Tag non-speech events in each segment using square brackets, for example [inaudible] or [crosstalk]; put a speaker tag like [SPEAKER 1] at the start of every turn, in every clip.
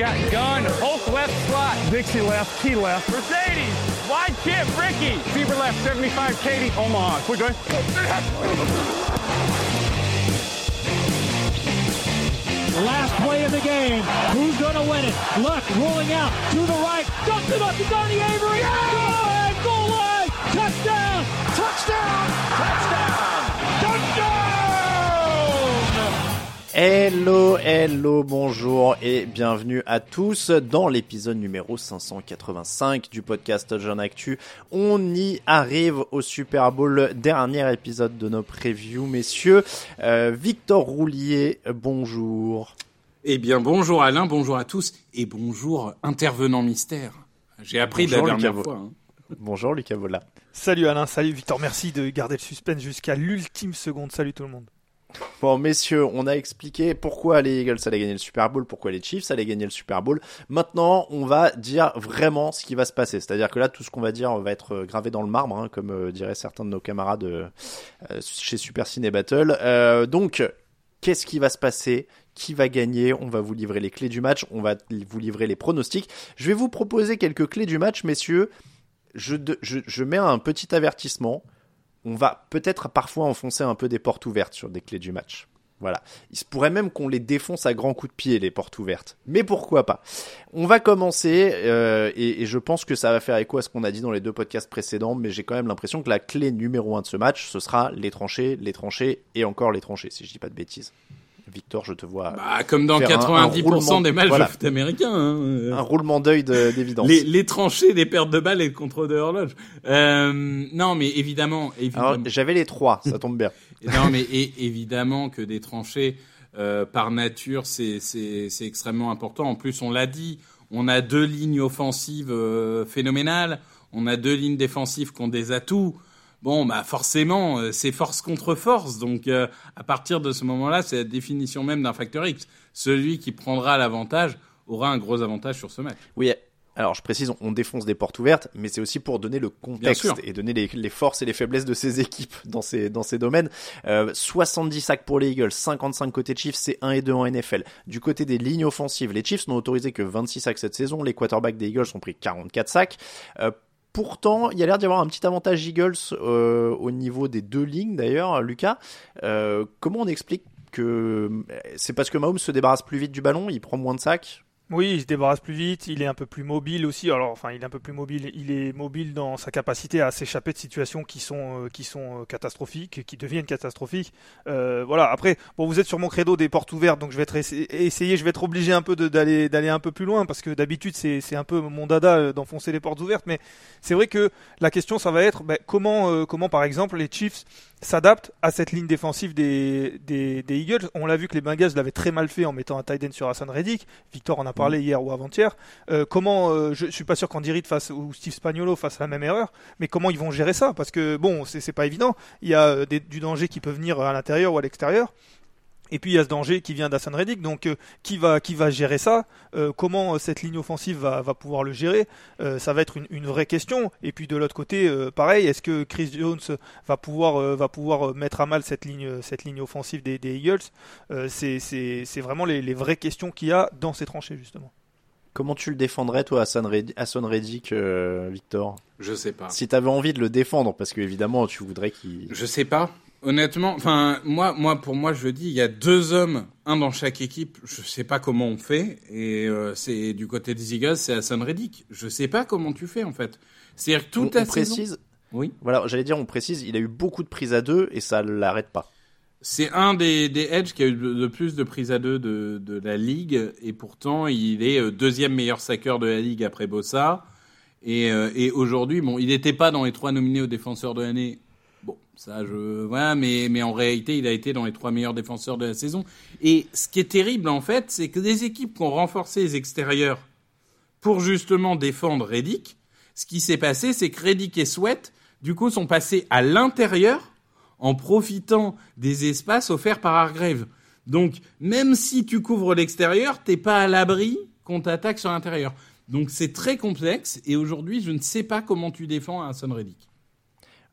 [SPEAKER 1] Got gun, Hulk left slot.
[SPEAKER 2] Dixie left, Key left.
[SPEAKER 1] Mercedes, wide chip, Ricky. Fever left, 75, Katie, Omaha. Quick going.
[SPEAKER 3] Last play of the game. Who's going to win it? Luck rolling out to the right. Dumps it up to Donnie Avery. Ahead, goal line. Touchdown. Touchdown. Touchdown. Touchdown.
[SPEAKER 4] Hello, hello, bonjour et bienvenue à tous dans l'épisode numéro 585 du podcast Jeune Actu. On y arrive au Super Bowl, dernier épisode de nos previews, messieurs. Euh, Victor Roulier, bonjour.
[SPEAKER 5] Eh bien, bonjour Alain, bonjour à tous et bonjour intervenant mystère. J'ai appris
[SPEAKER 4] Bonjour,
[SPEAKER 5] la dernière
[SPEAKER 4] Lucas
[SPEAKER 5] fois. hein.
[SPEAKER 4] Bonjour Lucas Vola.
[SPEAKER 2] Salut Alain, salut Victor, merci de garder le suspense jusqu'à l'ultime seconde. Salut tout le monde.
[SPEAKER 4] Bon, messieurs, on a expliqué pourquoi les Eagles allaient gagner le Super Bowl, pourquoi les Chiefs allaient gagner le Super Bowl. Maintenant, on va dire vraiment ce qui va se passer. C'est-à-dire que là, tout ce qu'on va dire va être euh, gravé dans le marbre, hein, comme euh, diraient certains de nos camarades euh, chez Super Ciné Battle. Donc, qu'est-ce qui va se passer? Qui va gagner? On va vous livrer les clés du match, on va vous livrer les pronostics. Je vais vous proposer quelques clés du match, messieurs. Je, je, je mets un petit avertissement on va peut-être parfois enfoncer un peu des portes ouvertes sur des clés du match. Voilà. Il se pourrait même qu'on les défonce à grands coups de pied, les portes ouvertes. Mais pourquoi pas? On va commencer, euh, et, et je pense que ça va faire écho à ce qu'on a dit dans les deux podcasts précédents, mais j'ai quand même l'impression que la clé numéro un de ce match, ce sera les tranchées, les tranchées et encore les tranchées, si je dis pas de bêtises. Victor, je te vois.
[SPEAKER 5] Bah, comme dans
[SPEAKER 4] Faire un- un
[SPEAKER 5] 90%
[SPEAKER 4] roulement-
[SPEAKER 5] des matchs
[SPEAKER 4] voilà.
[SPEAKER 5] de foot américains. hein, euh.
[SPEAKER 4] un roulement d'œil de- d'évidence.
[SPEAKER 5] Les, les tranchées des pertes de balles et le contrôle de horloge. Euh, non, mais évidemment, évidemment.
[SPEAKER 4] J'avais les trois, ça tombe bien. [laughs]
[SPEAKER 5] non, mais évidemment que des tranchées, euh, par nature, c'est extrêmement important. En plus, on l'a dit, on a deux lignes offensives euh, phénoménales, on a deux lignes défensives qui ont des atouts. Bon, bah forcément, euh, c'est force contre force. Donc, euh, à partir de ce moment-là, c'est la définition même d'un facteur X. Celui qui prendra l'avantage aura un gros avantage sur ce match.
[SPEAKER 4] Oui, alors je précise, on défonce des portes ouvertes, mais c'est aussi pour donner le contexte et donner les, les forces et les faiblesses de ces [laughs] équipes dans ces, dans ces domaines. Euh, 70 sacs pour les Eagles, 55 côté Chiefs, c'est 1 et 2 en NFL. Du côté des lignes offensives, les Chiefs n'ont autorisé que 26 sacs cette saison, les quarterbacks des Eagles ont pris 44 sacs. Euh, Pourtant, il y a l'air d'y avoir un petit avantage Eagles euh, au niveau des deux lignes d'ailleurs, Lucas. Euh, comment on explique que c'est parce que Mahomes se débarrasse plus vite du ballon, il prend moins de sacs?
[SPEAKER 2] Oui, il se débarrasse plus vite, il est un peu plus mobile aussi. Alors, enfin, il est un peu plus mobile. Il est mobile dans sa capacité à s'échapper de situations qui sont euh, qui sont euh, catastrophiques, qui deviennent catastrophiques. Euh, voilà. Après, bon, vous êtes sur mon credo des portes ouvertes, donc je vais être essa- essayer, je vais être obligé un peu d'aller d'aller un peu plus loin parce que d'habitude c'est c'est un peu mon dada d'enfoncer les portes ouvertes. Mais c'est vrai que la question, ça va être ben, comment comment par exemple les Chiefs s'adaptent à cette ligne défensive des, des, des Eagles. On l'a vu que les Bengals l'avaient très mal fait en mettant un tight end sur Hassan Reddick. Victor en a parlé hier ou avant-hier. Euh, comment, euh, je, je suis pas sûr qu'Andy Reid fasse ou Steve Spagnuolo fasse la même erreur, mais comment ils vont gérer ça? Parce que bon, c'est c'est pas évident. Il y a euh, des- du danger qui peut venir à l'intérieur ou à l'extérieur. Et puis il y a ce danger qui vient d'Hassan Reddick, donc euh, qui va qui va gérer ça? Euh, Comment euh, cette ligne offensive va, va pouvoir le gérer? Ça va être une, une, vraie question. Et puis de l'autre côté, pareil, est-ce que Chris Jones va pouvoir va pouvoir mettre à mal cette ligne cette ligne offensive des, des Eagles? C'est c'est vraiment les, les vraies questions qu'il y a dans ces tranchées justement.
[SPEAKER 4] Comment tu le défendrais, toi, Hassan Reddick, Victor?
[SPEAKER 5] Je sais pas.
[SPEAKER 4] Si tu avais envie de le défendre, parce que évidemment, tu voudrais qu'il.
[SPEAKER 5] Je sais pas. Honnêtement, enfin moi, moi pour moi, je dis, il y a deux hommes, un dans chaque équipe. Je sais pas comment on fait, et euh, c'est du côté des Eagles, c'est Hassan Reddick. Je sais pas comment tu fais en fait. C'est-à-dire tout
[SPEAKER 4] on, on précise. Oui. Voilà, j'allais dire, on précise, il a eu beaucoup de prises à deux et ça l'arrête pas.
[SPEAKER 5] C'est un des, des edge qui a eu le plus de prises à deux de, de la ligue, et pourtant il est euh, deuxième meilleur saqueur de la ligue après Bossa. Et, euh, et aujourd'hui, bon, il n'était pas dans les trois nominés aux défenseurs de l'année ça, je. Voilà, mais, mais en réalité, il a été dans les trois meilleurs défenseurs de la saison. Et ce qui est terrible, en fait, c'est que des équipes qui ont renforcé les extérieurs pour justement défendre Reddick, ce qui s'est passé, c'est que Reddick et Sweat, du coup, sont passés à l'intérieur en profitant des espaces offerts par Hargrave. Donc, même si tu couvres l'extérieur, t'es pas à l'abri qu'on t'attaque sur l'intérieur. Donc, c'est très complexe. Et aujourd'hui, je ne sais pas comment tu défends un Son Reddick.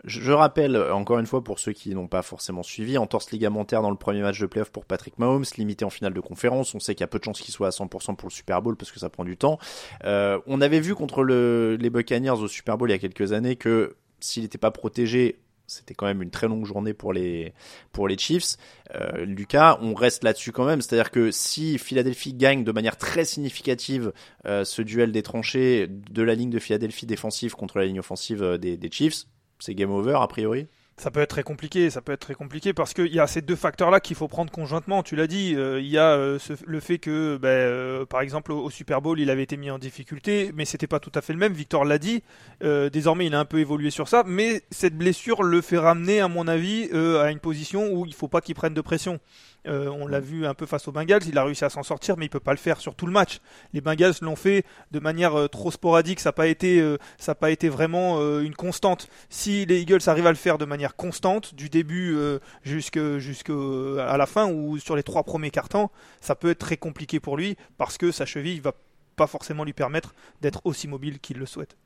[SPEAKER 4] Je rappelle, encore une fois, pour ceux qui n'ont pas forcément suivi, entorse ligamentaire dans le premier match de playoff pour Patrick Mahomes, limité en finale de conférence. On sait qu'il y a peu de chances qu'il soit à 100% pour le Super Bowl parce que ça prend du temps. Euh, on avait vu contre le, les Buccaneers au Super Bowl il y a quelques années que s'il n'était pas protégé, c'était quand même une très longue journée pour les Chiefs. Euh, Lucas, on reste là-dessus quand même, c'est-à-dire que si Philadelphie gagne de manière très significative euh, ce duel des tranchées de la ligne de Philadelphie défensive contre la ligne offensive euh, des Chiefs, c'est game over a priori
[SPEAKER 2] ça peut être très compliqué, ça peut être très compliqué parce qu'il y a ces deux facteurs-là qu'il faut prendre conjointement. Tu l'as dit, euh, il y a euh, le fait que, ben, euh, par exemple, au, Super Bowl, il avait été mis en difficulté, mais c'était pas tout à fait le même. Victor l'a dit. désormais, il a un peu évolué sur ça, mais cette blessure le fait ramener, à mon avis, à une position où il faut pas qu'il prenne de pression. Euh, on l'a vu un peu face aux Bengals, il a réussi à s'en sortir, mais il peut pas le faire sur tout le match. Les Bengals l'ont fait de manière euh, trop sporadique, ça n'a pas été, euh, ça pas été vraiment une constante. Si les Eagles arrivent à le faire de manière constante, du début jusqu'à la fin ou sur les trois premiers cartons, ça peut être très compliqué pour lui parce que sa cheville va pas forcément lui permettre d'être aussi mobile qu'il le souhaite.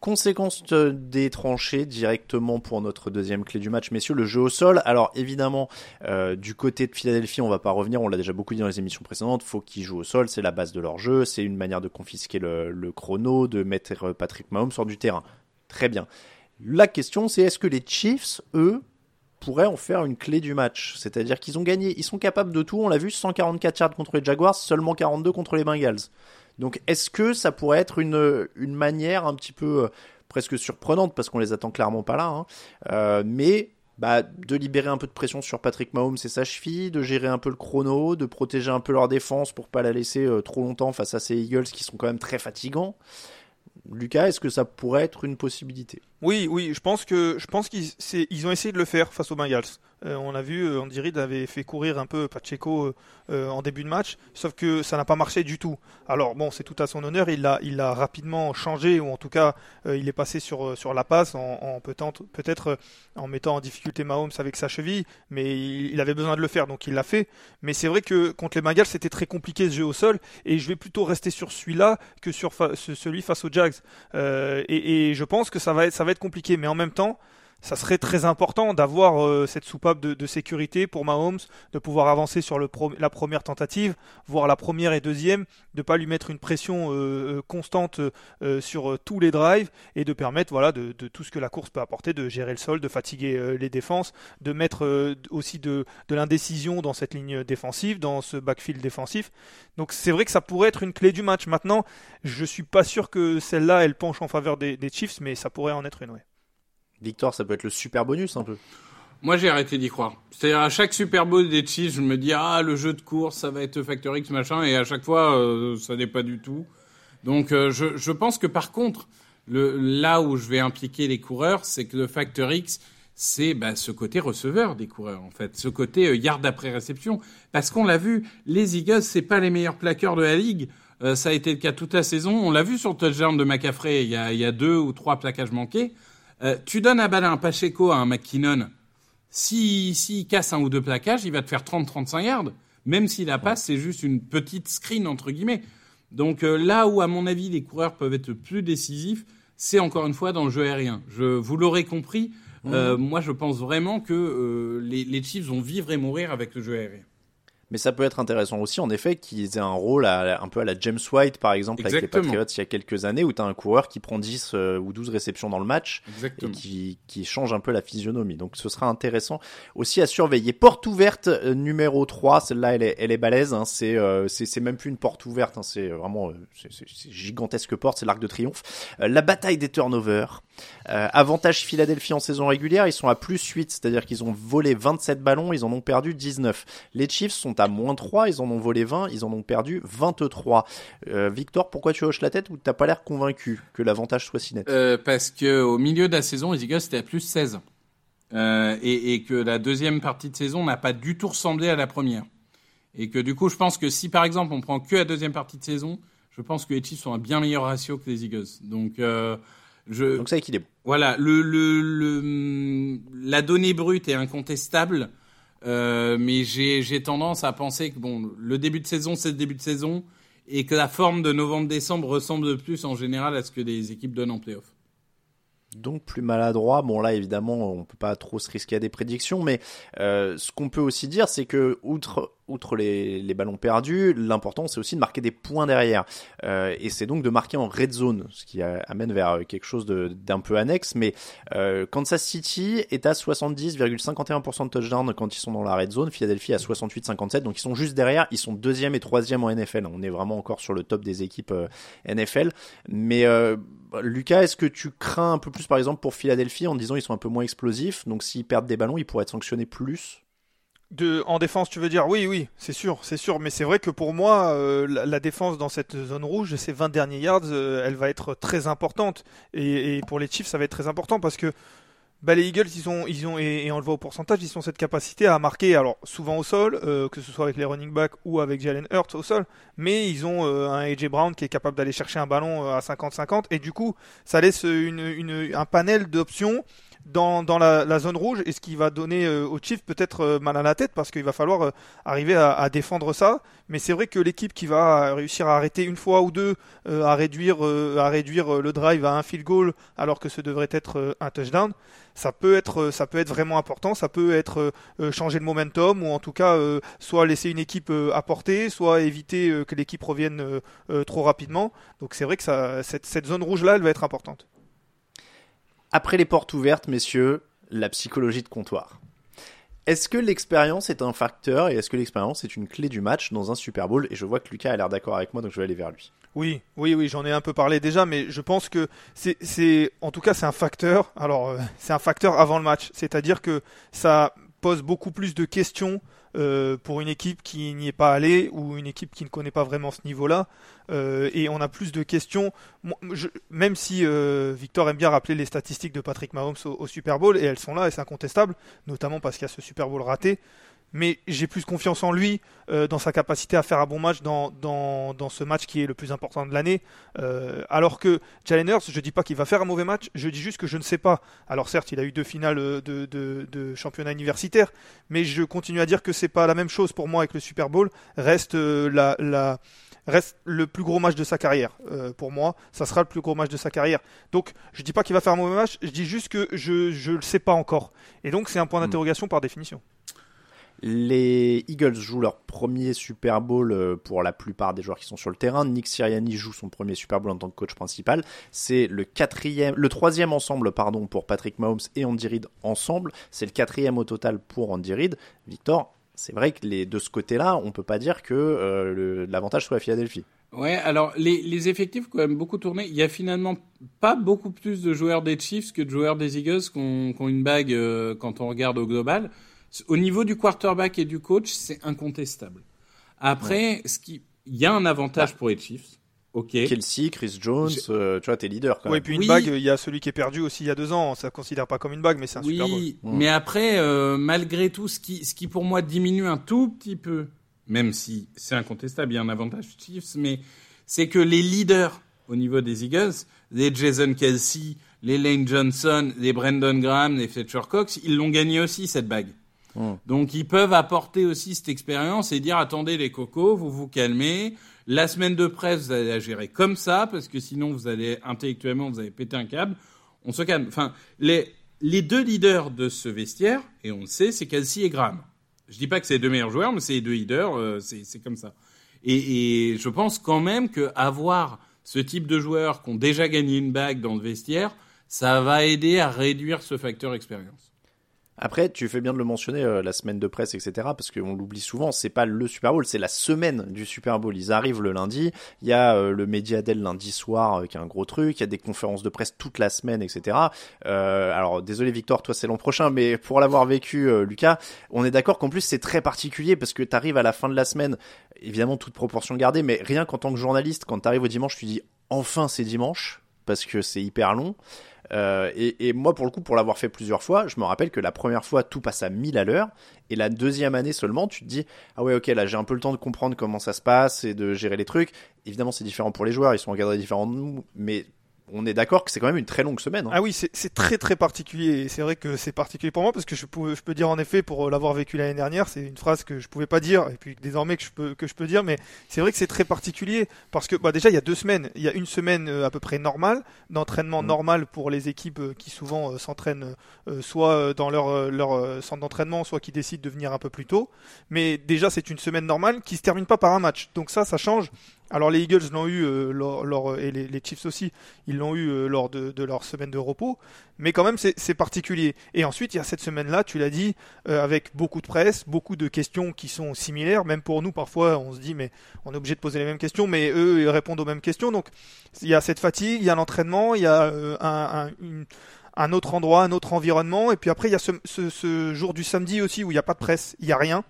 [SPEAKER 4] Conséquence des tranchées directement pour notre deuxième clé du match, messieurs, le jeu au sol. Alors évidemment, euh, du côté de Philadelphie, on va pas revenir, on l'a déjà beaucoup dit dans les émissions précédentes, faut qu'ils jouent au sol, c'est la base de leur jeu, c'est une manière de confisquer le, chrono, de mettre Patrick Mahomes sur du terrain. Très bien. La question c'est est-ce que les Chiefs, eux, pourraient en faire une clé du match? C'est-à-dire qu'ils ont gagné, ils sont capables de tout, on l'a vu, 144 yards contre les Jaguars, seulement 42 contre les Bengals. Donc est-ce que ça pourrait être une, une manière un petit peu euh, presque surprenante, parce qu'on les attend clairement pas là, hein, euh, mais bah, de libérer un peu de pression sur Patrick Mahomes et sa cheville, de gérer un peu le chrono, de protéger un peu leur défense pour pas la laisser euh, trop longtemps face à ces Eagles qui sont quand même très fatigants. Lucas, est-ce que ça pourrait être une possibilité?
[SPEAKER 2] Oui, oui, je pense que je pense qu'ils ont essayé de le faire face aux Bengals. Euh, on a vu, euh, Andy Reid avait fait courir un peu Pacheco euh, en début de match, sauf que ça n'a pas marché du tout. Alors bon, c'est tout à son honneur, il l'a il a rapidement changé, ou en tout cas, il est passé sur, sur la passe en, peut-être en mettant en difficulté Mahomes avec sa cheville, mais il, avait besoin de le faire, donc il l'a fait. Mais c'est vrai que contre les Bengals, c'était très compliqué ce jeu au sol, et je vais plutôt rester sur celui-là que sur celui face aux Jags. Et, et, je pense que ça va être, ça va être compliqué, mais en même temps, ça serait très important d'avoir euh, cette soupape de, sécurité pour Mahomes, de pouvoir avancer sur la première tentative, voire la première et deuxième, de pas lui mettre une pression euh, euh, constante sur tous les drives et de permettre voilà de, tout ce que la course peut apporter, de gérer le sol, de fatiguer les défenses, de mettre aussi de, l'indécision dans cette ligne défensive, dans ce backfield défensif. Donc c'est vrai que ça pourrait être une clé du match. Maintenant, je suis pas sûr que celle-là elle penche en faveur des, des Chiefs, mais ça pourrait en être une. Ouais.
[SPEAKER 4] Victor, ça peut être le super bonus un peu.
[SPEAKER 5] Moi, j'ai arrêté d'y croire. C'est-à-dire, à chaque Super Bowl des Chiefs, je me dis, ah, le jeu de course, ça va être Factor X, machin, et à chaque fois, euh, ça n'est pas du tout. Donc, euh, je, je, pense que par contre, là où je vais impliquer les coureurs, c'est que le Factor X, c'est bah, ce côté receveur des coureurs, en fait, ce côté euh, yard après réception. Parce qu'on l'a vu, les Eagles, c'est pas les meilleurs plaqueurs de la ligue. ça a été le cas toute la saison. On l'a vu sur le touchdown de McCaffrey, il y a, il y a deux ou trois plaquages manqués. Euh, tu donnes à balle à un Pacheco, à un McKinnon, Si s'il casse un ou deux plaquages, il va te faire 30-35 yards. Même si la passe, c'est juste une petite screen, entre guillemets. Donc euh, là où, à mon avis, les coureurs peuvent être plus décisifs, c'est encore une fois dans le jeu aérien. Je, vous l'aurez compris, euh, moi je pense vraiment que euh, les, les Chiefs vont vivre et mourir avec le jeu aérien.
[SPEAKER 4] Mais ça peut être intéressant aussi, en effet, qu'ils aient un rôle à- un peu à la James White, par exemple, avec les. Patriots il y a quelques années, où tu as un coureur qui prend 10 euh, ou 12 réceptions dans le match et
[SPEAKER 5] Exactement.
[SPEAKER 4] qui, qui change un peu la physionomie. Donc ce sera intéressant aussi à surveiller. Porte ouverte euh, numéro 3, celle-là elle est, elle est balèze, hein. c'est euh, c'est c'est même plus une porte ouverte, hein. c'est vraiment euh, c'est- c'est c'est gigantesque porte, c'est l'arc de triomphe. Euh, la bataille des turnovers. Euh, avantage Philadelphie en saison régulière, ils sont à plus 8, c'est-à-dire qu'ils ont volé 27 ballons, ils en ont perdu 19. Les Chiefs sont à moins 3, ils en ont volé 20, ils en ont perdu 23. Euh, Victor, pourquoi tu hoches la tête ou t'as pas l'air convaincu que l'avantage soit si net?
[SPEAKER 5] Euh, parce que au milieu de la saison, les Eagles étaient à plus 16. Euh, et, que la deuxième partie de saison n'a pas du tout ressemblé à la première. Et que du coup, je pense que si par exemple on prend que la deuxième partie de saison, je pense que les Chiefs sont un bien meilleur ratio que les Eagles. Donc, je,
[SPEAKER 4] Donc c'est équilibré.
[SPEAKER 5] voilà, le, le, le, la donnée brute est incontestable, euh, mais j'ai j'ai tendance à penser que bon, le début de saison, c'est le début de saison, et que la forme de novembre-décembre ressemble de plus en général à ce que les équipes donnent en playoff.
[SPEAKER 4] donc plus maladroit. Bon là évidemment on peut pas trop se risquer à des prédictions, mais euh, ce qu'on peut aussi dire c'est que outre outre les, les ballons perdus, l'important c'est aussi de marquer des points derrière, Euh, et c'est donc de marquer en red zone, ce qui euh, amène vers quelque chose d'un peu annexe. Mais euh, Kansas City est à 70,51% de touchdown quand ils sont dans la red zone, Philadelphie à 68,57, donc ils sont juste derrière, ils sont deuxième et troisième en NFL. On est vraiment encore sur le top des équipes euh, NFL, mais euh, Lucas, est-ce que tu crains un peu plus, par exemple, pour Philadelphie en disant ils sont un peu moins explosifs, donc s'ils perdent des ballons, ils pourraient être sanctionnés plus?
[SPEAKER 2] En défense, tu veux dire? Oui, oui, c'est sûr, c'est sûr. Mais c'est vrai que pour moi, euh, la, défense dans cette zone rouge, ces 20 derniers yards, euh, elle va être très importante. Et, pour les Chiefs, ça va être très important parce que bah, les Eagles, ils ont, ils ont et, on le voit au pourcentage, ils ont cette capacité à marquer, alors souvent au sol, euh, que ce soit avec les running backs ou avec Jalen Hurts au sol, mais ils ont un AJ Brown qui est capable d'aller chercher un ballon à 50-50, et du coup, ça laisse un panel d'options dans, la, zone rouge, et ce qui va donner euh, aux peut-être euh, mal à la tête, parce qu'il va falloir euh, arriver à, défendre ça, mais c'est vrai que l'équipe qui va réussir à arrêter une fois ou deux, euh, à réduire, à réduire le drive à un field goal, alors que ce devrait être un touchdown, ça peut être ça peut être vraiment important. Ça peut être changer le momentum ou en tout cas soit laisser une équipe apporter soit éviter que l'équipe revienne trop rapidement. Donc c'est vrai que cette zone rouge là elle va être importante
[SPEAKER 4] Après les portes ouvertes, messieurs, la psychologie de comptoir. Est-ce que l'expérience est un facteur et est-ce que l'expérience est une clé du match dans un Super Bowl? Et je vois que Lucas a l'air d'accord avec moi, donc je vais aller vers lui.
[SPEAKER 2] Oui, oui, oui, j'en ai un peu parlé déjà, mais je pense que c'est, en tout cas, c'est un facteur. Alors, euh, c'est un facteur avant le match, c'est-à-dire que ça pose beaucoup plus de questions euh, pour une équipe qui n'y est pas allée ou une équipe qui ne connaît pas vraiment ce niveau-là, Euh, et on a plus de questions. Même si euh, Victor aime bien rappeler les statistiques de Patrick Mahomes au Super Bowl, et elles sont là, et c'est incontestable, notamment parce qu'il y a ce Super Bowl raté. Mais j'ai plus confiance en lui, euh, dans sa capacité à faire un bon match dans, dans, dans ce match qui est le plus important de l'année. Euh, alors que Jalen je dis pas qu'il va faire un mauvais match, je dis juste que je ne sais pas. Alors certes, il a eu deux finales euh, de, de, de championnat universitaire, mais je continue à dire que c'est pas la même chose pour moi avec le Super Bowl. Reste euh, la, la reste le plus gros match de sa carrière. Euh, pour moi, ça sera le plus gros match de sa carrière. Donc, je dis pas qu'il va faire un mauvais match, je dis juste que je je le sais pas encore. Et donc, c'est un point d'interrogation par définition.
[SPEAKER 4] Les Eagles jouent leur premier Super Bowl euh, pour la plupart des joueurs qui sont sur le terrain. Nick Sirianni joue son premier Super Bowl en tant que coach principal. C'est le quatrième, le troisième ensemble, pardon, pour Patrick Mahomes et Andy Reid ensemble. C'est le quatrième au total pour Andy Reid. Victor, c'est vrai que de ce côté-là, on peut pas dire que euh, l'avantage soit à Philadelphie.
[SPEAKER 5] Ouais, alors les, effectifs ont quand même beaucoup tourné. Il y a finalement pas beaucoup plus de joueurs des Chiefs que de joueurs des Eagles qui ont, qui ont une bague euh, quand on regarde au global. Au niveau du quarterback et du coach, c'est incontestable. Après, ce qui, il y a un avantage pour les Chiefs. Ok.
[SPEAKER 4] Kelsey, Chris Jones, euh, tu vois, t'es leader quand
[SPEAKER 2] Ouais, et puis une
[SPEAKER 5] Oui.
[SPEAKER 2] bague, il y a celui qui est perdu aussi il y a deux ans. Ça ne considère pas comme une bague, mais c'est un Super Bowl.
[SPEAKER 5] Oui, mais après, euh, malgré tout, ce qui, ce qui pour moi diminue un tout petit peu, même si c'est incontestable, il y a un avantage Chiefs, mais c'est que les leaders au niveau des Eagles, les Jason Kelsey, les Lane Johnson, les Brandon Graham, les Fletcher Cox, ils l'ont gagné aussi cette bague.
[SPEAKER 4] Hmm.
[SPEAKER 5] Donc ils peuvent apporter aussi cette expérience et dire attendez les cocos, vous vous calmez. La semaine de presse, vous allez la gérer comme ça parce que sinon vous allez intellectuellement vous allez péter un câble. On se calme. Enfin, les les deux leaders de ce vestiaire, et on le sait, c'est Kelsey et Graham. Je dis pas que c'est les deux meilleurs joueurs, mais c'est les deux leaders, euh, c'est c'est comme ça. Et, et je pense quand même que avoir ce type de joueurs qui ont déjà gagné une bague dans le vestiaire, ça va aider à réduire ce facteur expérience.
[SPEAKER 4] Après, tu fais bien de le mentionner, euh, la semaine de presse, etc., parce qu'on l'oublie souvent, c'est pas le Super Bowl, c'est la semaine du Super Bowl. Ils arrivent le lundi, il y a euh, le Media Day le lundi soir, euh, qui est un gros truc, il y a des conférences de presse toute la semaine, etc. Euh, alors, désolé Victor, toi c'est l'an prochain, mais pour l'avoir vécu, Lucas, on est d'accord qu'en plus c'est très particulier, parce que t'arrives à la fin de la semaine, évidemment toute proportion gardée, mais rien qu'en tant que journaliste, quand t'arrives au dimanche, tu dis enfin c'est dimanche, parce que c'est hyper long. Euh, et, moi, pour le coup, pour l'avoir fait plusieurs fois, je me rappelle que la première fois, tout passe à 1000 à l'heure. Et la deuxième année seulement, tu te dis, ah ouais, ok, là, j'ai un peu le temps de comprendre comment ça se passe et de gérer les trucs. Évidemment, c'est différent pour les joueurs, ils sont encadrés différents de nous, mais on est d'accord que c'est quand même une très longue semaine. Hein.
[SPEAKER 2] Ah oui, c'est très très particulier. C'est vrai que c'est particulier pour moi parce que je peux, je peux dire en effet, pour l'avoir vécu l'année dernière, c'est une phrase que je pouvais pas dire et puis désormais que je peux, que je peux dire, mais c'est vrai que c'est très particulier parce que bah, déjà il y a deux semaines, il y a une semaine euh, à peu près normale d'entraînement
[SPEAKER 4] Mm.
[SPEAKER 2] normal pour les équipes euh, qui souvent euh, s'entraînent euh, soit euh, dans leur, euh, leur euh, centre d'entraînement, soit qui décident de venir un peu plus tôt. Mais déjà c'est une semaine normale qui se termine pas par un match. Donc ça, ça change. Alors les Eagles l'ont eu euh, lors, lors- et les, Chiefs aussi, ils l'ont eu euh, lors de, leur semaine de repos, mais quand même c'est particulier. Et ensuite il y a cette semaine-là, tu l'as dit, euh, avec beaucoup de presse, beaucoup de questions qui sont similaires, même pour nous parfois on se dit mais on est obligé de poser les mêmes questions, mais eux ils répondent aux mêmes questions. Donc il y a cette fatigue, il y a l'entraînement, il y a euh, un, autre endroit, un autre environnement, et puis après il y a ce, ce- ce jour du samedi aussi où il n'y a pas de presse, il n'y a rien.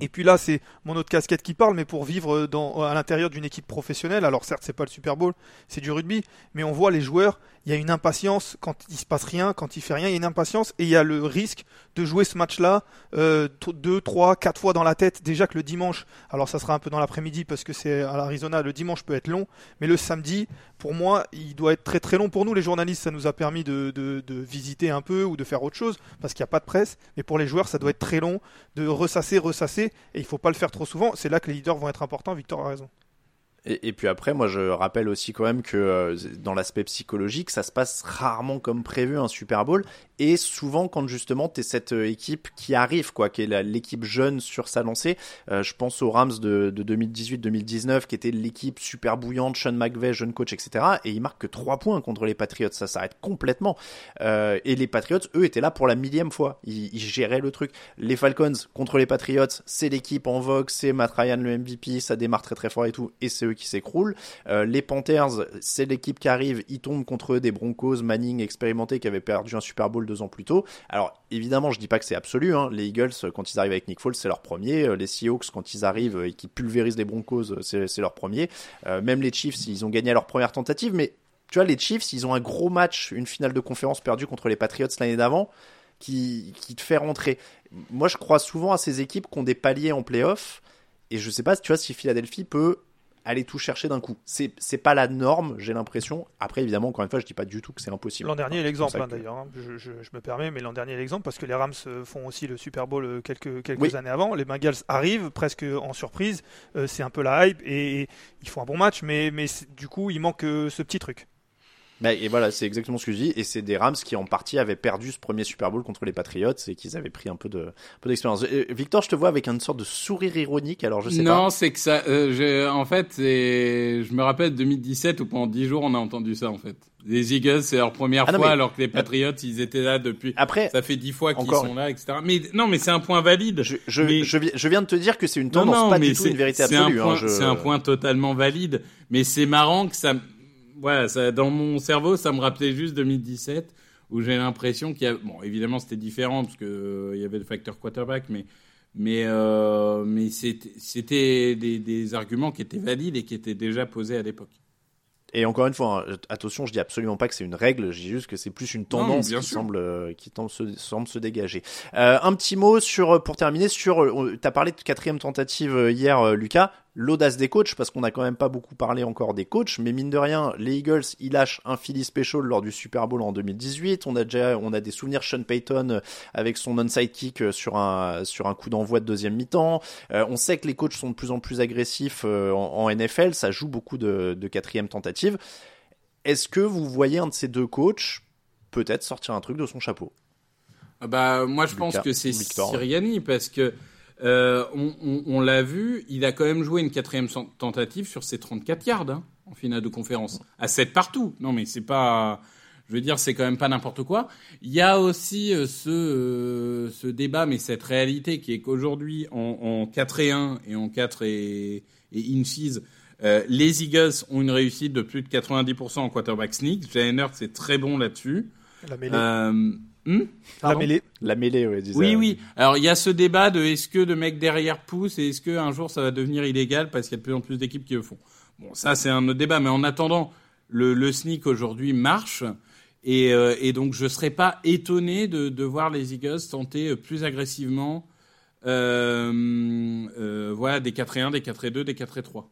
[SPEAKER 2] Et puis là, c'est mon autre casquette qui parle, mais pour vivre à l'intérieur d'une équipe professionnelle, alors certes, c'est pas le Super Bowl, c'est du rugby, mais on voit les joueurs, il y a une impatience quand il se passe rien, quand il fait rien, il y a une impatience et il y a le risque de jouer ce match-là euh, deux, trois, quatre fois dans la tête. Déjà que le dimanche, alors ça sera un peu dans l'après-midi parce que c'est à l'Arizona, le dimanche peut être long, mais le samedi, pour moi, il doit être très très long pour nous les journalistes. Ça nous a permis de, de visiter un peu ou de faire autre chose parce qu'il n'y a pas de presse, mais pour les joueurs, ça doit être très long de ressasser, ressasser, et il faut pas le faire trop souvent. C'est là que les leaders vont être importants. Victor a raison.
[SPEAKER 4] Et, puis après, moi, je rappelle aussi quand même que euh, dans l'aspect psychologique, ça se passe rarement comme prévu un Super Bowl. Et souvent, quand justement, t'es cette euh, équipe qui arrive, quoi, qui est l'équipe jeune sur sa lancée. Euh, je pense aux Rams de, de 2018-2019, qui était l'équipe super bouillante, Sean McVay, jeune coach, etc. Et ils marquent que 3 points contre les Patriots. Ça s'arrête complètement. Et les Patriots, eux, étaient là pour la millième fois. Ils, ils géraient le truc. Les Falcons contre les Patriots, c'est l'équipe en vogue, c'est Matt Ryan le MVP, ça démarre très très fort et tout, et c'est eux qui s'écroulent. Euh, les Panthers, c'est l'équipe qui arrive, ils tombent contre des Broncos, Manning expérimenté qui avait perdu un Super Bowl deux ans plus tôt. Alors évidemment, je dis pas que c'est absolu. Hein. Les Eagles, quand ils arrivent avec Nick Foles, c'est leur premier. Euh, Les Seahawks, quand ils arrivent et qu'ils pulvérisent les Broncos, euh, c'est leur premier. Euh, même les Chiefs, ils ont gagné à leur première tentative, mais tu vois, les Chiefs, ils ont un gros match, une finale de conférence perdue contre les Patriots l'année d'avant, qui, qui te fait rentrer. Moi, je crois souvent à ces équipes qui ont des paliers en playoff, et je sais pas, tu vois, si Philadelphie peut aller tout chercher d'un coup. C'est c'est pas la norme, j'ai l'impression. Après, évidemment, encore une fois, je dis pas du tout que c'est impossible.
[SPEAKER 2] L'an dernier l'exemple hein,
[SPEAKER 4] que-
[SPEAKER 2] d'ailleurs. hein. Je, je- je me permets, mais l'an dernier est l'exemple parce que les Rams euh, font aussi le Super Bowl euh, quelques, quelques
[SPEAKER 4] Oui.
[SPEAKER 2] années avant. Les Bengals arrivent presque en surprise. Euh, c'est un peu la hype et, et ils font un bon match, mais, mais du coup, il manque euh, ce petit truc.
[SPEAKER 4] Bah, et voilà, c'est exactement ce que je dis. Et c'est des Rams qui, en partie, avaient perdu ce premier Super Bowl contre les Patriots et qu'ils avaient pris un peu de, un peu d'expérience. Euh, Victor, je te vois avec une sorte de sourire ironique. Alors, je sais
[SPEAKER 5] non,
[SPEAKER 4] pas.
[SPEAKER 5] c'est que ça. euh, je- en fait, c'est- je me rappelle 2017 où pendant 10 jours on a entendu ça en fait. Les Eagles, c'est leur première
[SPEAKER 4] Ah non,
[SPEAKER 5] fois,
[SPEAKER 4] mais-
[SPEAKER 5] alors que les Patriots, ils étaient là depuis.
[SPEAKER 4] Après,
[SPEAKER 5] Ça fait 10 fois qu'ils
[SPEAKER 4] Encore-
[SPEAKER 5] sont là, etc. Mais non, mais c'est un point valide.
[SPEAKER 4] je, je,
[SPEAKER 5] mais-
[SPEAKER 4] je, vi- je viens de te dire que c'est une
[SPEAKER 5] Non,
[SPEAKER 4] tendance,
[SPEAKER 5] non,
[SPEAKER 4] pas
[SPEAKER 5] mais
[SPEAKER 4] du tout
[SPEAKER 5] c'est-
[SPEAKER 4] une vérité absolue.
[SPEAKER 5] un
[SPEAKER 4] hein,
[SPEAKER 5] C'est un point totalement valide, mais c'est marrant que ça, voilà, ça, dans mon cerveau, ça me rappelait juste 2017 où j'ai l'impression qu'il y a, bon, évidemment c'était différent parce que euh, y avait le facteur quarterback, mais mais euh, mais c'était des, des arguments qui étaient valides et qui étaient déjà posés à l'époque.
[SPEAKER 4] Et encore une fois, hein, attention, je dis absolument pas que c'est une règle, je dis juste que c'est plus une tendance qui semble, euh, qui se, semble se dégager. Un petit mot sur, pour terminer, sur, euh, t'as parlé de quatrième tentative hier, Lucas. L'audace des coachs, parce qu'on n'a quand même pas beaucoup parlé encore des coachs, mais mine de rien, les Eagles, ils lâchent un Philly Special lors du Super Bowl en 2018. On a déjà, on a des souvenirs Sean Payton euh, avec son onside kick euh, sur un, sur un coup d'envoi de deuxième mi-temps. Euh, on sait que les coachs sont de plus en plus agressifs en, en, NFL, ça joue beaucoup de, de quatrième tentative. Est-ce que vous voyez un de ces deux coachs peut-être sortir un truc de son chapeau?
[SPEAKER 5] Ah bah, moi, je pense que c'est Siriani, parce que euh, on, on, on l'a vu, il a quand même joué une quatrième tentative sur ses 34 yards hein, en finale de conférence, à 7 partout. Non, mais c'est pas. Je veux dire, c'est quand même pas n'importe quoi. Il y a aussi euh, ce, euh, ce débat, mais cette réalité qui est qu'aujourd'hui, en, en 4 et 1 et en 4 et, et inches, euh, les Eagles ont une réussite de plus de 90% en quarterback sneak. Jalen Hurts est très bon là-dessus.
[SPEAKER 2] La mêlée.
[SPEAKER 5] Euh, hmm
[SPEAKER 2] la mêlée.
[SPEAKER 4] La mêlée, ouais,
[SPEAKER 5] Oui, oui. Alors, il y a ce débat de est-ce que de mecs derrière poussent et est-ce qu'un jour ça va devenir illégal parce qu'il y a de plus en plus d'équipes qui le font? Bon, ça, c'est un autre débat. Mais en attendant, le, le sneak aujourd'hui marche. Et, euh, et, donc, je ne serais pas étonné de, de, voir les Eagles tenter plus agressivement euh, euh, voilà, des 4 1, des 4 2, des 4 3.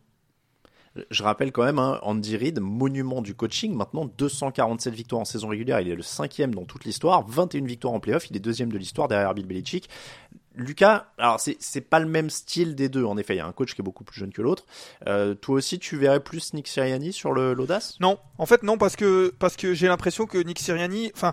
[SPEAKER 4] Je rappelle quand même, hein, Andy Reid, monument du coaching, maintenant 247 victoires en saison régulière, il est le cinquième dans toute l'histoire, 21 victoires en playoff, il est deuxième de l'histoire derrière Bill Belichick. Lucas, alors c'est pas le même style des deux en effet, il y a un coach qui est beaucoup plus jeune que l'autre. Euh, toi aussi, tu verrais plus Nick Sirianni sur l'audace?
[SPEAKER 2] Non, en fait non parce que parce que j'ai l'impression que Nick Sirianni, enfin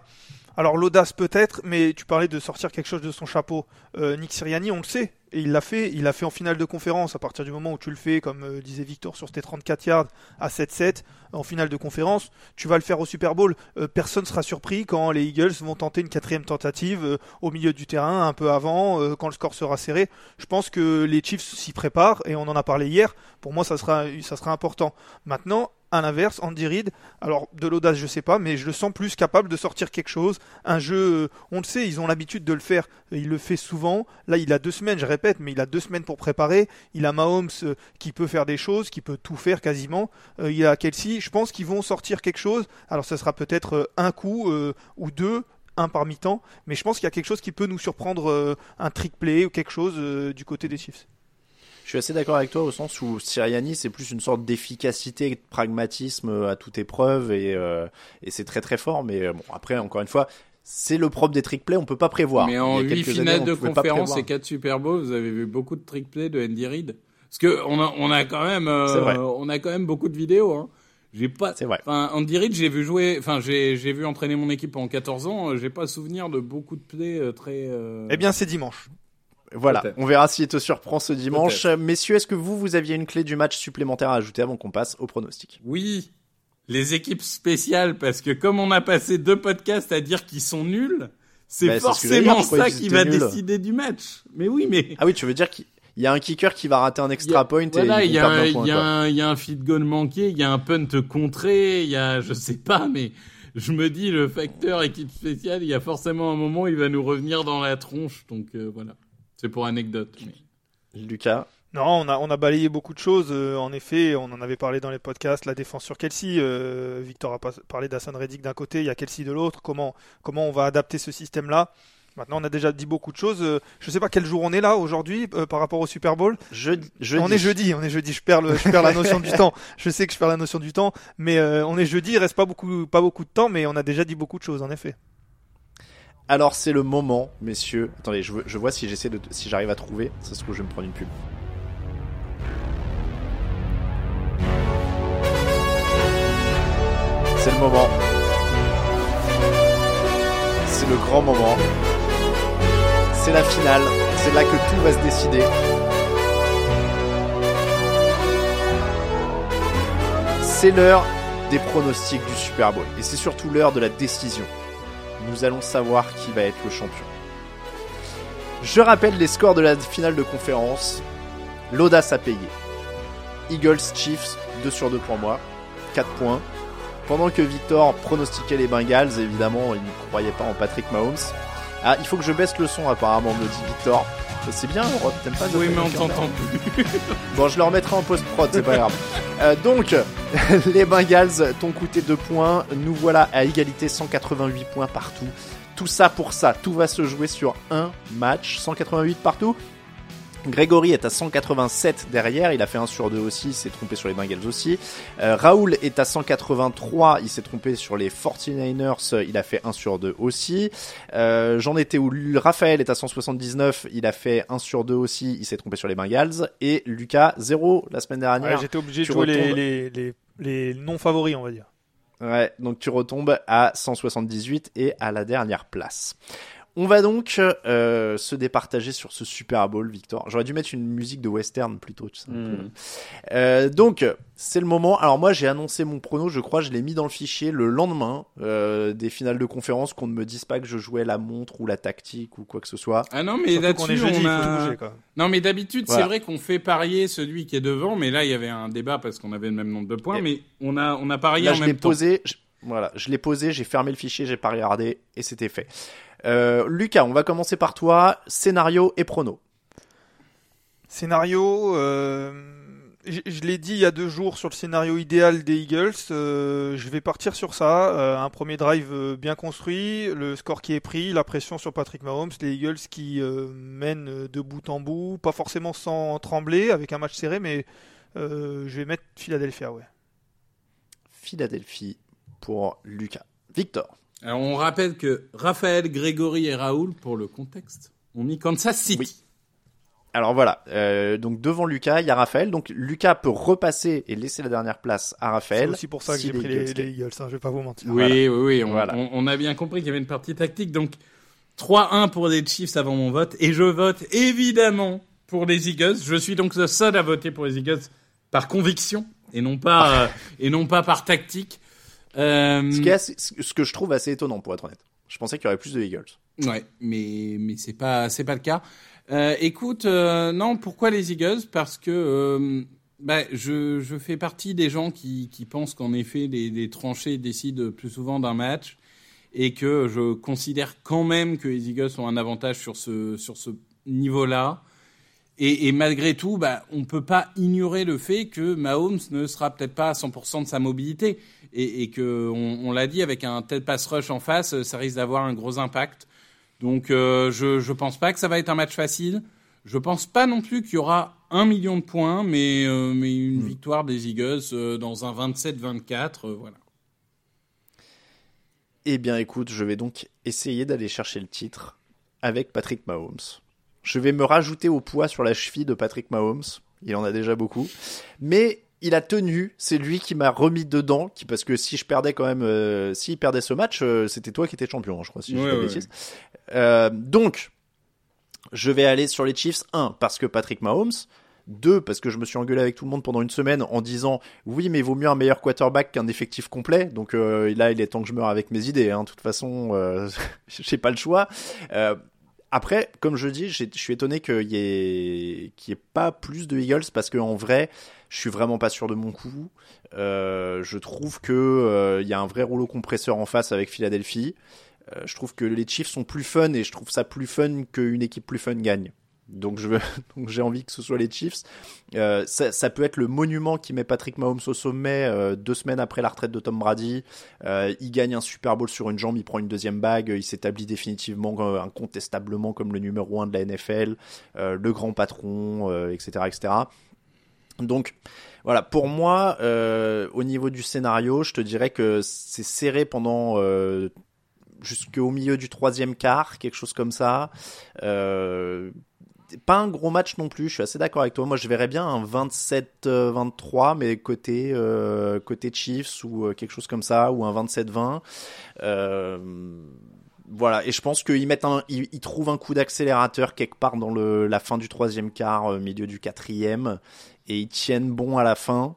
[SPEAKER 2] alors l'audace peut-être, mais tu parlais de sortir quelque chose de son chapeau. Euh, Nick Sirianni, on le sait, et il l'a fait, il l'a fait en finale de conférence. À partir du moment où tu le fais, comme euh, disait Victor, sur tes 34 yards à 7-7 en finale de conférence, tu vas le faire au Super Bowl. Euh, personne sera surpris quand les Eagles vont tenter une quatrième tentative euh, au milieu du terrain, un peu avant, euh, quand le score sera serré. Je pense que les Chiefs s'y préparent et on en a parlé hier. Pour moi, ça sera, ça sera important. Maintenant, à l'inverse, Andy Reid, alors de l'audace, je sais pas, mais je le sens plus capable de sortir quelque chose. Un jeu, on le sait, ils ont l'habitude de le faire. Il le fait souvent. Là, il a deux semaines, je répète, mais il a deux semaines pour préparer. Il a Mahomes qui peut faire des choses, qui peut tout faire quasiment. il a Kelsey. Je pense qu'ils vont sortir quelque chose. Alors, ce sera peut-être un coup euh, ou deux, un par mi-temps, mais je pense qu'il y a quelque chose qui peut nous surprendre, euh, un trick play ou quelque chose euh, du côté des Chiefs.
[SPEAKER 4] Je suis assez d'accord avec toi au sens où Siriani c'est plus une sorte d'efficacité, de pragmatisme à toute épreuve et, euh, et c'est très très fort. Mais bon après encore une fois c'est le propre des trick plays, on peut pas prévoir.
[SPEAKER 5] Mais en huit finales de conférence et quatre Super Bowls, vous avez vu beaucoup de trick plays de Andy Reid. Parce que on a on a quand même euh, on a quand même beaucoup de vidéos. Hein. J'ai pas.
[SPEAKER 4] C'est vrai.
[SPEAKER 5] Enfin, Andy Reid, j'ai vu jouer. Enfin, j'ai j'ai vu entraîner mon équipe en 14 ans. J'ai pas souvenir de beaucoup de plays très. Euh...
[SPEAKER 2] Eh bien, c'est dimanche.
[SPEAKER 4] Voilà, on verra s'il te surprend ce dimanche. Messieurs, est-ce que vous, vous aviez une clé du match supplémentaire à ajouter avant qu'on passe au pronostic?
[SPEAKER 5] Oui, les équipes spéciales, parce que comme on a passé deux podcasts à dire qu'ils sont nuls, c'est bah, forcément ce ça qui va décider du match. Mais oui, mais...
[SPEAKER 4] Ah oui, tu veux dire qu'il y a un kicker qui va rater un extra point
[SPEAKER 5] voilà,
[SPEAKER 4] et
[SPEAKER 5] il y, a il y, a y a un feed goal manqué, il y a un punt contré, il y a, je sais pas, mais je me dis, le facteur équipe spéciale, il y a forcément un moment, il va nous revenir dans la tronche, donc euh, voilà. C'est pour anecdote. Mais...
[SPEAKER 4] Lucas
[SPEAKER 2] Non, on a, on a balayé beaucoup de choses. Euh, en effet, on en avait parlé dans les podcasts, la défense sur Kelsey. Euh, Victor a pas, parlé d'Hassan Reddick d'un côté, il y a Kelsey de l'autre. Comment, comment on va adapter ce système-là Maintenant, on a déjà dit beaucoup de choses. Je ne sais pas quel jour on est là aujourd'hui euh, par rapport au Super Bowl.
[SPEAKER 4] Jeudi.
[SPEAKER 2] On est jeudi. On est jeudi. Je perds, le, je perds la notion du temps. Je sais que je perds la notion du temps, mais euh, on est jeudi. Il reste pas beaucoup, pas beaucoup de temps, mais on a déjà dit beaucoup de choses en effet.
[SPEAKER 4] Alors c'est le moment, messieurs. Attendez, je, vois si j'essaie de, si j'arrive à trouver. Ça se trouve, je vais me prendre une pub. C'est le moment. C'est le grand moment. C'est la finale. C'est là que tout va se décider. C'est l'heure des pronostics du Super Bowl. Et c'est surtout l'heure de la décision nous allons savoir qui va être le champion. Je rappelle les scores de la finale de conférence. L'audace a payé. Eagles Chiefs, 2 sur 2 pour moi, 4 points. Pendant que Victor pronostiquait les Bengals, évidemment, il ne croyait pas en Patrick Mahomes. Ah, il faut que je baisse le son apparemment, me dit Victor. C'est bien, Europe, t'aimes pas
[SPEAKER 5] Oui, mais on t'entend plus. [laughs]
[SPEAKER 4] bon, je le remettrai en post-prod, c'est pas grave. [laughs] Euh, donc, [laughs] les Bengals t'ont coûté 2 points. Nous voilà à égalité, 188 points partout. Tout ça pour ça, tout va se jouer sur un match. 188 partout Gregory est à 187 derrière, il a fait 1 sur 2 aussi, il s'est trompé sur les Bengals aussi. Euh, Raoul est à 183, il s'est trompé sur les 49ers, il a fait 1 sur 2 aussi. Euh, J'en étais où? Raphaël est à 179, il a fait 1 sur 2 aussi, il s'est trompé sur les Bengals. Et Lucas, 0 la semaine dernière.
[SPEAKER 2] Ouais, J'étais obligé de jouer les, les, les, les non favoris, on va dire.
[SPEAKER 4] Ouais, donc tu retombes à 178 et à la dernière place. On va donc euh, se départager sur ce Super Bowl, Victor. J'aurais dû mettre une musique de western plutôt. Tu sais, un peu.
[SPEAKER 5] Mm.
[SPEAKER 4] Euh, donc, c'est le moment. Alors moi, j'ai annoncé mon prono, je crois, je l'ai mis dans le fichier le lendemain euh, des finales de conférence, qu'on ne me dise pas que je jouais la montre ou la tactique ou quoi que ce soit.
[SPEAKER 5] Ah non, mais là-dessus, on a...
[SPEAKER 2] se bouger, quoi.
[SPEAKER 5] Non, mais d'habitude,
[SPEAKER 4] Voilà.
[SPEAKER 5] c'est vrai qu'on fait parier celui qui est devant, mais là, il y avait un débat parce qu'on avait le même nombre de points,
[SPEAKER 4] Et-
[SPEAKER 5] mais on a, on a parié
[SPEAKER 4] Là,
[SPEAKER 5] en
[SPEAKER 4] je l'ai
[SPEAKER 5] même temps.
[SPEAKER 4] posé. je- Voilà, je l'ai posé, j'ai fermé le fichier, j'ai pas regardé et c'était fait. Euh, Lucas, on va commencer par toi. Scénario et prono.
[SPEAKER 2] Scénario, euh, je, je l'ai dit il y a deux jours sur le scénario idéal des Eagles. euh, je vais partir sur ça. un premier drive bien construit, le score qui est pris, la pression sur Patrick Mahomes, les Eagles qui mènent de bout en bout, pas forcément sans trembler, avec un match serré, mais je vais mettre Philadelphia, ouais.
[SPEAKER 4] Philadelphie pour Lucas. Victor.
[SPEAKER 5] Alors, on rappelle que Raphaël, Grégory et Raoul, pour le contexte, ont mis Kansas City.
[SPEAKER 4] Oui. Alors voilà, euh, donc devant Lucas, il y a Raphaël. Donc Lucas peut repasser et laisser la dernière place à
[SPEAKER 2] C'est
[SPEAKER 4] Raphaël.
[SPEAKER 2] aussi pour ça que
[SPEAKER 4] si
[SPEAKER 2] j'ai pris les,
[SPEAKER 4] Eagles
[SPEAKER 2] les Eagles, hein, je vais pas vous mentir.
[SPEAKER 5] Oui,
[SPEAKER 4] Voilà.
[SPEAKER 5] oui, oui. On,
[SPEAKER 4] Voilà.
[SPEAKER 5] on- on a bien compris qu'il y avait une partie tactique. Donc, 3-1 pour les Chiefs avant mon vote. Et je vote évidemment pour les Eagles. Je suis donc le seul à voter pour les Eagles par conviction et non pas, [laughs] euh, et non pas par tactique. Euh,
[SPEAKER 4] Ce, qui est assez- ce que je trouve assez étonnant pour être honnête. Je pensais qu'il y aurait plus de Eagles.
[SPEAKER 5] Ouais, mais mais c'est pas c'est pas le cas. Euh, écoute, euh, non, pourquoi les Eagles? Parce que bah, je je fais partie des gens qui qui pensent qu'en effet les, les tranchées décident plus souvent d'un match et que je considère quand même que les Eagles ont un avantage sur ce sur ce niveau-là. Et, et malgré tout, bah, on peut pas ignorer le fait que Mahomes ne sera peut-être pas à 100% de sa mobilité et, et que on, on l'a dit avec un tel pass rush en face, ça risque d'avoir un gros impact. Donc euh, je je pense pas que ça va être un match facile. Je pense pas non plus qu'il y aura un million de points, mais euh, mais une victoire des Eagles euh, dans un 27-24, euh, voilà.
[SPEAKER 4] Eh bien, écoute, je vais donc essayer d'aller chercher le titre avec Patrick Mahomes. Je vais me rajouter au poids sur la cheville de Patrick Mahomes. Il en a déjà beaucoup. Mais il a tenu. C'est lui qui m'a remis dedans. Qui, parce que si je perdais quand même, euh, s'il perdait ce match, euh, c'était toi qui étais champion, hein, je crois, si je
[SPEAKER 5] Ouais,
[SPEAKER 4] bêtises. Euh, donc, je vais aller sur les Chiefs. Un, parce que Patrick Mahomes. Deux, parce que je me suis engueulé avec tout le monde pendant une semaine en disant oui, mais vaut mieux un meilleur quarterback qu'un effectif complet. Donc euh, là, il est temps que je meure avec mes idées. Hein. De toute façon, [laughs] j'ai pas le choix. Après, comme je dis, je suis étonné qu'il y ait, qu'il ait pas plus de Eagles parce qu'en vrai, je suis vraiment pas sûr de mon coup. Euh, je trouve que euh, y a un vrai rouleau compresseur en face avec Philadelphie. Euh, je trouve que les Chiefs sont plus fun et je trouve ça plus fun qu'une équipe plus fun gagne. [laughs] Donc j'ai envie que ce soit les Chiefs. Euh, ça, peut être le monument qui met Patrick Mahomes au sommet euh, deux semaines après la retraite de Tom Brady. Euh, il gagne un Super Bowl sur une jambe, il prend une deuxième bague, il s'établit définitivement incontestablement comme le numéro un de la NFL, le grand patron, etc., etc. Donc voilà, pour moi, au niveau du scénario, je te dirais que c'est serré pendant jusqu'au milieu du troisième quart, quelque chose comme ça. Pas un gros match non plus, je suis assez d'accord avec toi. Moi, je verrais bien un 27-23, mais côté, euh, côté Chiefs ou euh, quelque chose comme ça, ou un 27-20. Euh, voilà, et je pense qu'ils mettent un, ils, trouvent un coup d'accélérateur quelque part dans le, la fin du troisième quart, euh, milieu du quatrième, et ils tiennent bon à la fin.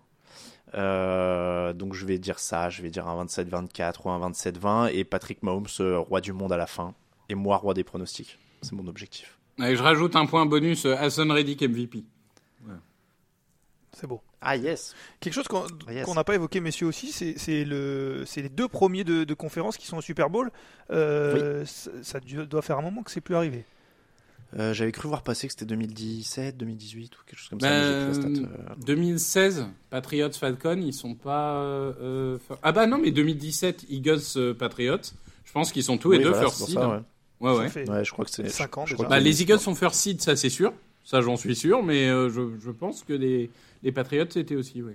[SPEAKER 4] Euh, donc je vais dire ça, je vais dire un 27-24 ou un 27-20, et Patrick Mahomes, euh, roi du monde à la fin, et moi, roi des pronostics. C'est mon objectif.
[SPEAKER 5] Et je rajoute un point bonus, euh, Hassan Reddick MVP.
[SPEAKER 2] C'est beau.
[SPEAKER 4] Ah yes.
[SPEAKER 2] Quelque chose qu'on
[SPEAKER 4] Ah, yes.
[SPEAKER 2] n'a pas évoqué, messieurs aussi, c'est c'est le, c'est les deux premiers de, de conférence qui sont au Super Bowl. Euh, ça, doit faire un moment que c'est plus arrivé.
[SPEAKER 4] Euh, J'avais cru voir passer que c'était 2017, 2018 ou quelque chose comme ça.
[SPEAKER 5] Ben,
[SPEAKER 4] mais j'ai plus la stat, euh.
[SPEAKER 5] 2016, Patriots Falcon, ils sont pas. fir- ah bah non, mais 2017, Eagles Patriots. Je pense qu'ils sont tous les
[SPEAKER 4] Oui,
[SPEAKER 5] deux
[SPEAKER 4] voilà,
[SPEAKER 5] first seed.
[SPEAKER 4] ça, ouais.
[SPEAKER 5] Ouais, ouais.
[SPEAKER 2] Ça fait
[SPEAKER 4] Ouais, je crois que c'est.
[SPEAKER 2] cinq ans
[SPEAKER 4] je
[SPEAKER 2] déjà.
[SPEAKER 4] crois
[SPEAKER 5] Bah, les Eagles sont first seed, ça c'est sûr. Ça, j'en suis sûr, mais euh, je, je pense que les, les Patriots étaient aussi, oui.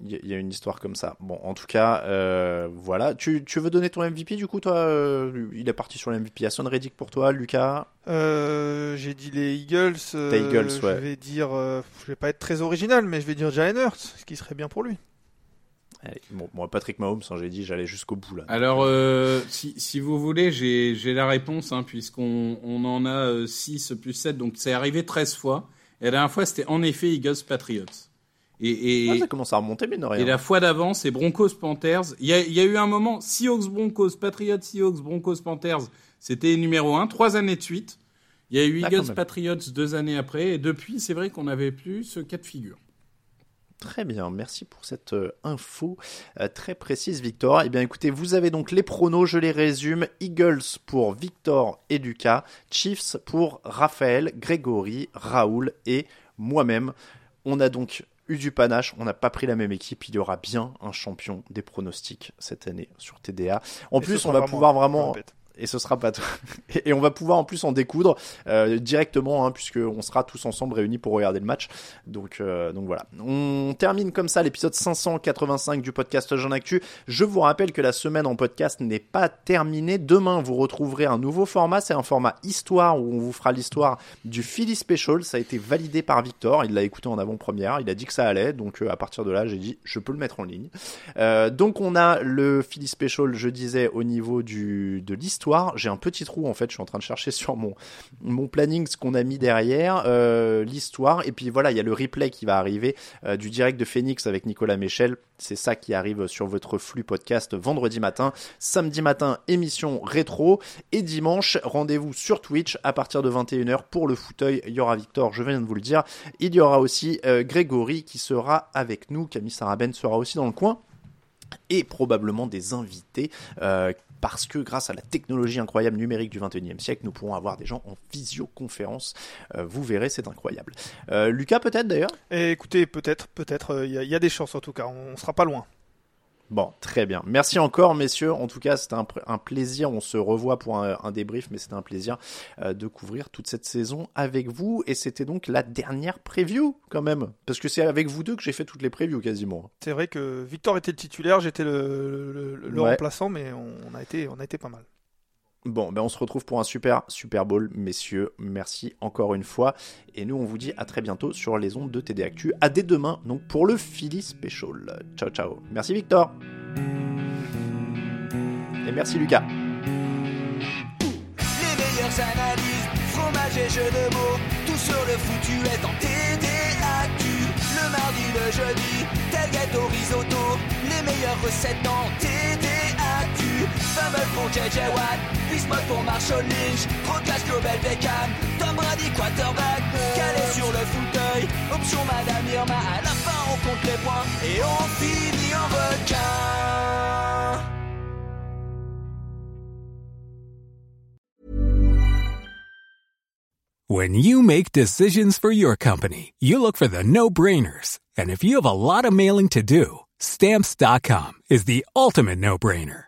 [SPEAKER 4] Il y, a- il y a une histoire comme ça. Bon, en tout cas, euh, voilà. Tu, tu veux donner ton MVP du coup, toi euh, Il est parti sur le MVP. Hassan Reddick pour toi, Lucas?
[SPEAKER 2] Euh, j'ai dit les Eagles. euh,
[SPEAKER 4] Eagles, ouais.
[SPEAKER 2] Je vais dire, euh, je vais pas être très original, mais je vais dire Jalen Hurts, ce qui serait bien pour lui.
[SPEAKER 4] Allez, bon, moi, Patrick Mahomes, hein, j'ai dit, j'allais jusqu'au bout là.
[SPEAKER 5] Alors, euh, si, si vous voulez, j'ai la réponse, hein, puisqu'on on en a 6 plus 7, donc c'est arrivé 13 fois. Et la dernière fois, c'était en effet Eagles-Patriots. Et, et,
[SPEAKER 4] Ah, ça commence à remonter, mais non rien.
[SPEAKER 5] et la fois d'avant, c'est. Il y a, il y a eu un moment, Seahawks-Broncos, Patriots-Seahawks, Broncos-Panthers, c'était numéro 1, trois années de suite. Il y a eu
[SPEAKER 4] Ah, quand même.
[SPEAKER 5] Eagles-Patriots deux années après, et depuis, c'est vrai qu'on n'avait plus ce cas de figure.
[SPEAKER 4] Très bien, merci pour cette euh, info euh, très précise, Victor. Eh bien, écoutez, vous avez donc les pronos, je les résume. Eagles pour Victor et Lucas, Chiefs pour Raphaël, Grégory, Raoul et moi-même. On a donc eu du panache, on n'a pas pris la même équipe. Il y aura bien un champion des pronostics cette année sur TDA. En
[SPEAKER 2] Et
[SPEAKER 4] plus, on va pouvoir vraiment. Et ce sera pas [laughs] et on va pouvoir en plus en découdre euh, directement hein, puisque on sera tous ensemble réunis pour regarder le match. Donc euh, donc voilà. On termine comme ça l'épisode 585 du podcast Jean Actu. Je vous rappelle que la semaine en podcast n'est pas terminée. Demain vous retrouverez un nouveau format. C'est un format histoire où on vous fera l'histoire du Philly Special ça a été validé par Victor. Il l'a écouté en avant-première. Il a dit que ça allait. Donc euh, à partir de là j'ai dit je peux le mettre en ligne. Donc on a le Philly Special, je disais, au niveau du, de l'histoire. J'ai un petit trou en fait, je suis en train de chercher [laughs] sur mon, planning ce qu'on a mis derrière, euh, l'histoire. Et puis voilà, il y a le replay qui va arriver euh, du direct de Phoenix avec Nicolas Méchel. C'est ça qui arrive sur votre flux podcast vendredi matin. Samedi matin, émission rétro. Et dimanche, rendez-vous sur Twitch à partir de 21h pour le fauteuil. Il y aura Victor, je viens de vous le dire. Il y aura aussi euh, Grégory qui sera avec nous. Camille Saraben sera aussi dans le coin et probablement des invités parce que grâce à la technologie incroyable numérique du 21e siècle, nous pourrons avoir des gens en visioconférence. Euh, vous verrez, c'est incroyable. Euh, Lucas peut-être d'ailleurs?
[SPEAKER 2] Et écoutez, peut-être, peut-être, euh, il y, a- des chances en tout cas. On, sera pas loin.
[SPEAKER 4] Bon, très bien. Merci encore, messieurs. En tout cas, c'était un, plaisir. On se revoit pour un, un débrief, mais c'était un plaisir euh, de couvrir toute cette saison avec vous. Et c'était donc la dernière preview, quand même. Parce que c'est avec vous deux que j'ai fait toutes les previews, quasiment.
[SPEAKER 2] C'est vrai que Victor était le titulaire, j'étais le, le- le- le
[SPEAKER 4] Ouais.
[SPEAKER 2] remplaçant, mais on, on a été, on a été pas mal.
[SPEAKER 4] Bon, ben on se retrouve pour un super Super Bowl, messieurs. Merci encore une fois. Et nous, on vous dit à très bientôt sur les ondes de TD Actu. À dès demain, donc pour le Philly Special. Ciao, ciao. Merci Victor. Et merci Lucas.
[SPEAKER 6] Les meilleures analyses, fromage et jeux de mots, tout sur le foutu est en TDAQ. Le mardi, le jeudi, tel gâteau risotto, les meilleures recettes en TDAQ. Pour JJ Watt, Bismuth pour Marshall Lynch, Rocklash Global Beckham, Tom Brady quarterback, calé sur le fauteuil, option Madame Irma, à la fin on compte les points et on finit en requin.
[SPEAKER 7] When you make decisions for your company, you look for the no-brainers. And if you have a lot of mailing to do, stamps.com is the ultimate no-brainer.